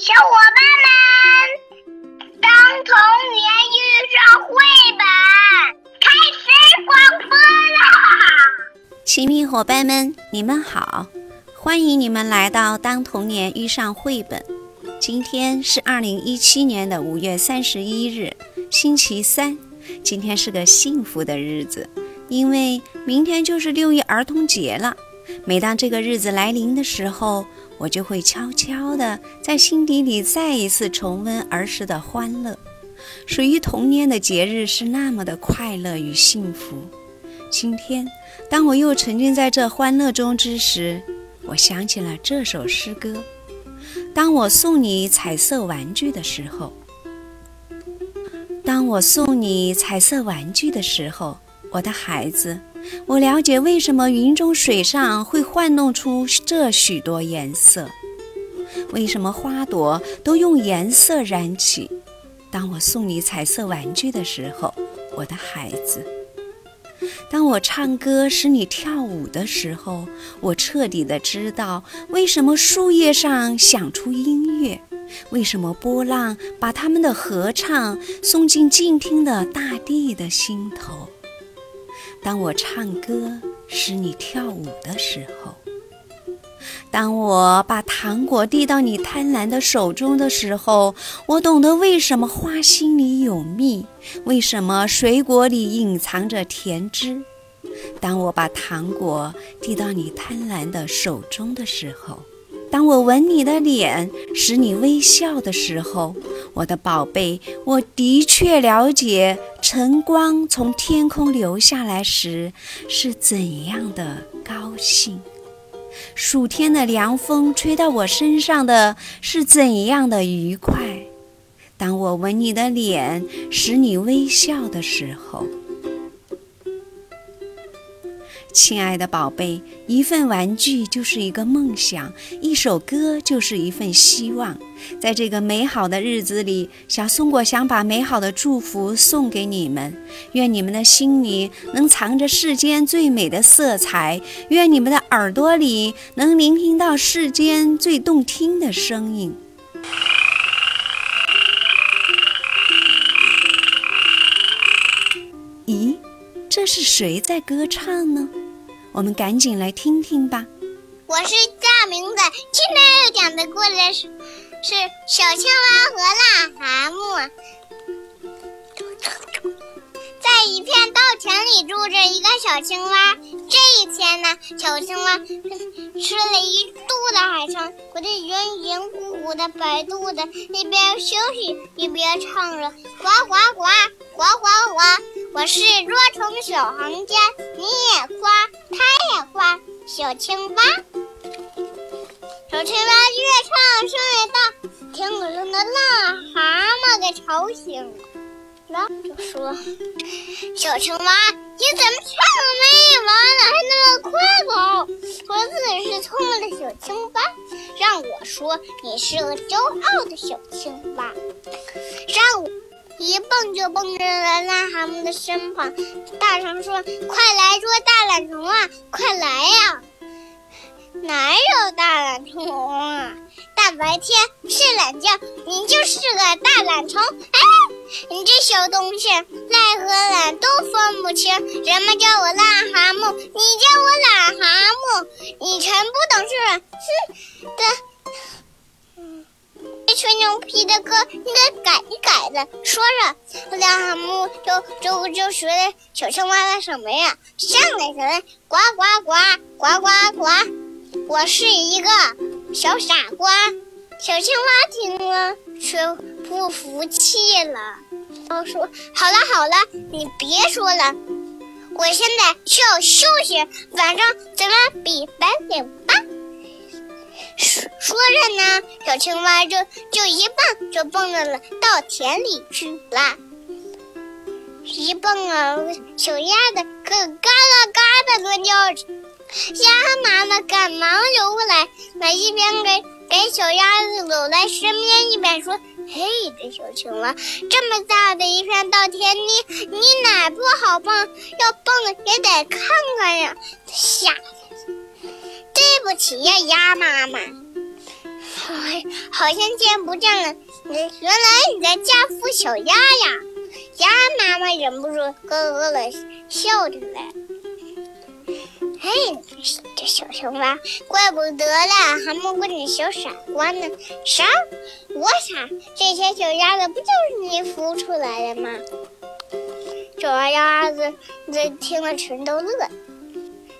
小伙伴们，当童年遇上绘本，开始广播啦！亲密伙伴们，你们好，欢迎你们来到《当童年遇上绘本》。今天是二零一七年的五月三十一日，星期三。今天是个幸福的日子，因为明天就是六一儿童节了。每当这个日子来临的时候，我就会悄悄地在心底里再一次重温儿时的欢乐。属于童年的节日是那么的快乐与幸福。今天，当我又沉浸在这欢乐中之时，我想起了这首诗歌：当我送你彩色玩具的时候，当我送你彩色玩具的时候，我的孩子。我了解为什么云中水上会幻弄出这许多颜色，为什么花朵都用颜色燃起。当我送你彩色玩具的时候，我的孩子；当我唱歌使你跳舞的时候，我彻底的知道为什么树叶上响出音乐，为什么波浪把他们的合唱送进静听的大地的心头。当我唱歌使你跳舞的时候，当我把糖果递到你贪婪的手中的时候，我懂得为什么花心里有蜜，为什么水果里隐藏着甜汁。当我把糖果递到你贪婪的手中的时候，当我吻你的脸，使你微笑的时候，我的宝贝，我的确了解晨光从天空流下来时是怎样的高兴，暑天的凉风吹到我身上的是怎样的愉快。当我吻你的脸，使你微笑的时候。亲爱的宝贝，一份玩具就是一个梦想，一首歌就是一份希望。在这个美好的日子里，小松果想把美好的祝福送给你们。愿你们的心里能藏着世间最美的色彩，愿你们的耳朵里能聆听到世间最动听的声音。咦，这是谁在歌唱呢？我们赶紧来听听吧。我是大明子，今天要讲的故事是是小青蛙和癞蛤蟆。在一片稻田里住着一个小青蛙。这一天呢，小青蛙吃了一肚子海肠，我的圆圆鼓鼓的白肚子，一边休息一边唱着：呱呱呱，呱呱呱。我是捉虫小行家，你也夸，他也夸，小青蛙。小青蛙越唱声越大，天空中的癞蛤蟆给吵醒了，就说：“小青蛙，你怎么唱没完呢？还那么快跑？说自己是聪明的小青蛙，让我说你是个骄傲的小青蛙，让我。”一蹦就蹦到了癞蛤蟆的身旁，大声说：“快来捉大懒虫啊！快来呀！哪有大懒虫啊？大白天睡懒觉，你就是个大懒虫！哎，你这小东西，赖和懒都分不清。人们叫我癞蛤蟆，你叫我懒蛤蟆，你真不懂事！哼的。”嗯吹牛皮的歌，你得改一改了。说着，癞蛤蟆就就就学小青蛙的什么呀？上来了，呱呱呱，呱呱呱。我是一个小傻瓜。小青蛙听了却不服气了，他说：“好了好了，你别说了，我现在需要休息，晚上咱们比本领吧。”说说着呢，小青蛙就就一蹦就蹦到了稻田里去了。一蹦啊，小鸭子可嘎啦嘎的乱叫着。鸭妈妈赶忙游过来，把一边给给小鸭子搂在身边，一边说：“嘿，这小青蛙，这么大的一片稻田，你你哪不好蹦？要蹦也得看看呀，瞎。”对不起呀，鸭妈妈。好像见不见了。原来你在家孵小鸭呀！鸭妈妈忍不住咯咯的笑起来。嘿，这小青蛙，怪不得了，还没问你小傻瓜呢。啥？我傻？这些小鸭子不就是你孵出来的吗？小鸭子这听了全都乐。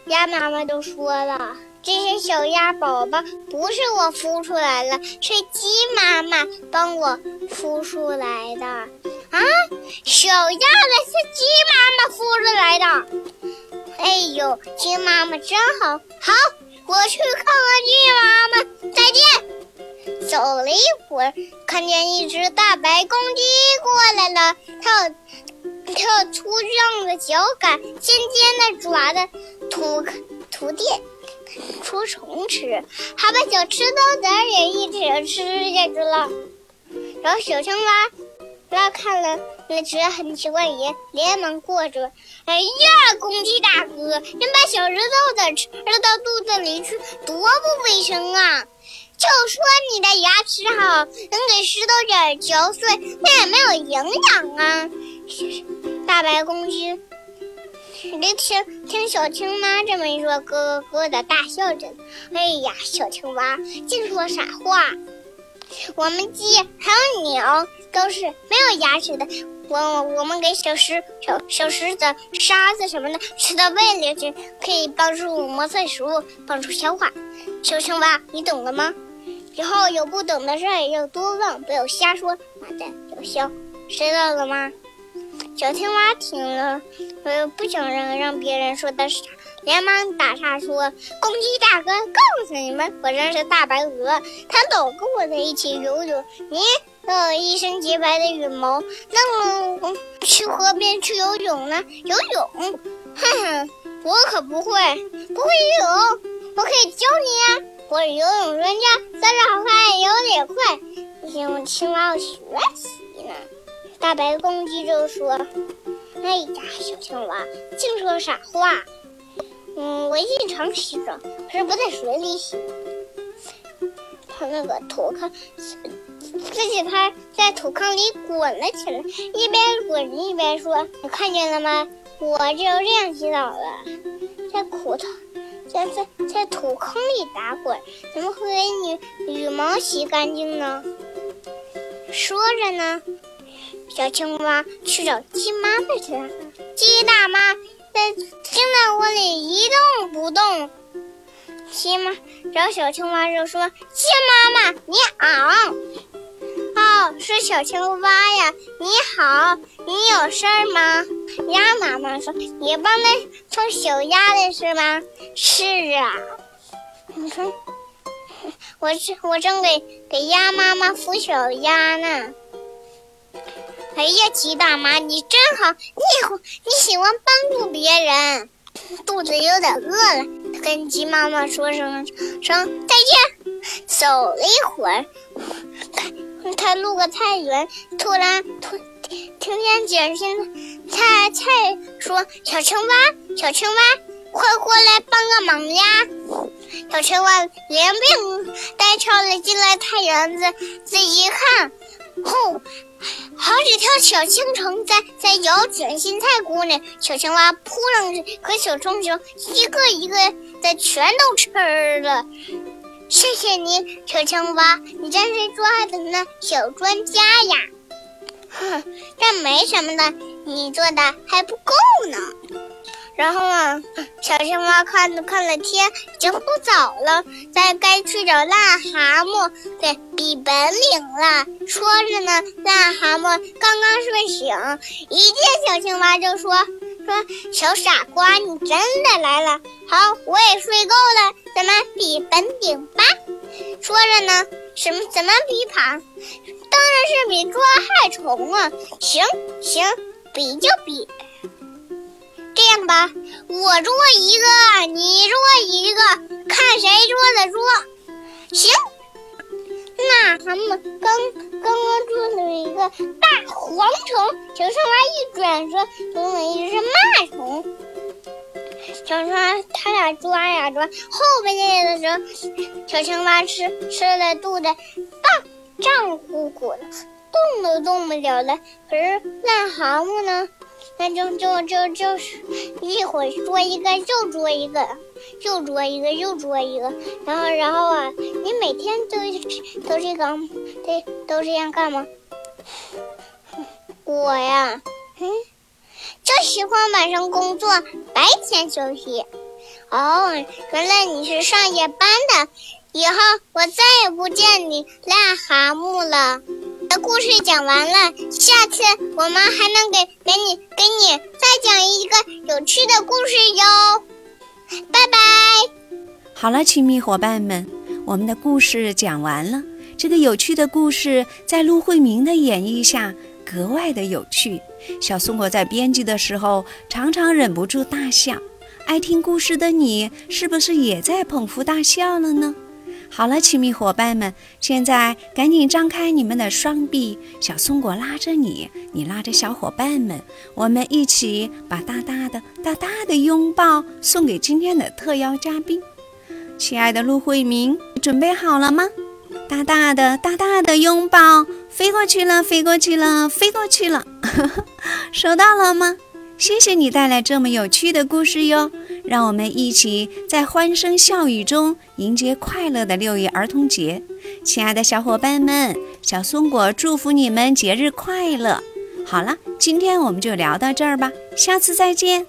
鸭妈妈都说了。这些小鸭宝宝不是我孵出来的，是鸡妈妈帮我孵出来的。啊，小鸭子是鸡妈妈孵出来的。哎呦，鸡妈妈真好，好，我去看看鸡妈妈。再见。走了一会儿，看见一只大白公鸡过来了，它有它有粗壮的脚杆，尖尖的爪子，土土垫。出虫吃，还把小吃豆子也一起吃下去了。然后小青蛙，不要看了那觉得很奇怪，也连忙过去。哎呀，公鸡大哥，你把小石头子吃到肚子里去，多不卫生啊！就说你的牙齿好，能给石头子嚼碎，那也没有营养啊！大白公鸡。你听听小青蛙这么一说，咯咯的大笑着。哎呀，小青蛙净说傻话！我们鸡还有鸟都是没有牙齿的。我我们给小石小小石子、沙子什么的吃到胃里去，可以帮助磨碎食物，帮助消化。小青蛙，你懂了吗？以后有不懂的事儿要多问，不要瞎说，脑袋要小，知道了吗？小青蛙听了，呃，不想让让别人说的傻，连忙打岔说：“公鸡大哥，告诉你们，我认识大白鹅，它老跟我在一起游泳。你有一身洁白的羽毛，那么去河边去游泳呢？游泳？哼哼，我可不会，不会游泳，我可以教你呀，我是游泳专家，速度好快，游得也快，请青蛙要学习呢。”大白公鸡就说：“哎呀，小青蛙净说傻话。嗯，我经常洗澡，可是不在水里洗。他那个土坑，自己他在土坑里滚了起来，一边滚一边说：‘你看见了吗？我就这样洗澡了，在土头，在在在土坑里打滚，怎么会给你羽毛洗干净呢？’说着呢。”小青蛙去找鸡妈妈去了。鸡大妈在听在窝里一动不动。鸡妈找小青蛙就说：“鸡妈妈你好，哦，是小青蛙呀，你好，你有事儿吗？”鸭妈妈说：“你帮它孵小鸭的是吗？”“是啊。”你看：“我正我正给给鸭妈妈孵小鸭呢。”哎呀，鸡大妈，你真好！你你喜欢帮助别人。肚子有点饿了，跟鸡妈妈说声声再见。走了一会儿，他他路过菜园，突然突听见简心菜菜说：“小青蛙，小青蛙，快过来帮个忙呀！”小青蛙连病带跳的进了菜园子，仔细一看，吼！好几条小青虫在在咬卷心菜姑娘，小青蛙扑上去，可小虫球一个一个的全都吃了。谢谢你，小青蛙，你真是抓的那小专家呀！哼，这没什么的，你做的还不够呢。然后啊，小青蛙看看了天，已经不早了，在该去找癞蛤蟆对比本领了。说着呢，癞蛤蟆刚刚睡醒，一见小青蛙就说：“说小傻瓜，你真的来了。好，我也睡够了，咱们比本领吧。”说着呢，什么怎么比跑？当然是比抓害虫啊！行行，比就比。这样吧，我捉一个，你捉一个，看谁捉的多。行。那蛤蟆刚刚刚捉了一个大蝗虫，小青蛙一转身，捉了一只蚂虫。小青蛙它俩抓呀抓，后半夜的时候，小青蛙吃吃的肚子胀胀鼓鼓的，动都动不了了。可是癞蛤蟆呢，那就就就就是一会儿捉一个又捉一个，又捉一个又捉一个，然后然后啊，你每天都都这个对都这样干吗？我呀，嗯。就喜欢晚上工作，白天休息。哦，原来你是上夜班的。以后我再也不见你癞蛤蟆了。的故事讲完了，下次我们还能给给你给你再讲一个有趣的故事哟。拜拜。好了，亲密伙伴们，我们的故事讲完了。这个有趣的故事在陆慧明的演绎下。格外的有趣，小松果在编辑的时候常常忍不住大笑。爱听故事的你，是不是也在捧腹大笑了呢？好了，亲密伙伴们，现在赶紧张开你们的双臂，小松果拉着你，你拉着小伙伴们，我们一起把大大的、大大的拥抱送给今天的特邀嘉宾。亲爱的陆慧明，准备好了吗？大大的、大大的拥抱。飞过去了，飞过去了，飞过去了，收到了吗？谢谢你带来这么有趣的故事哟！让我们一起在欢声笑语中迎接快乐的六一儿童节。亲爱的小伙伴们，小松果祝福你们节日快乐！好了，今天我们就聊到这儿吧，下次再见。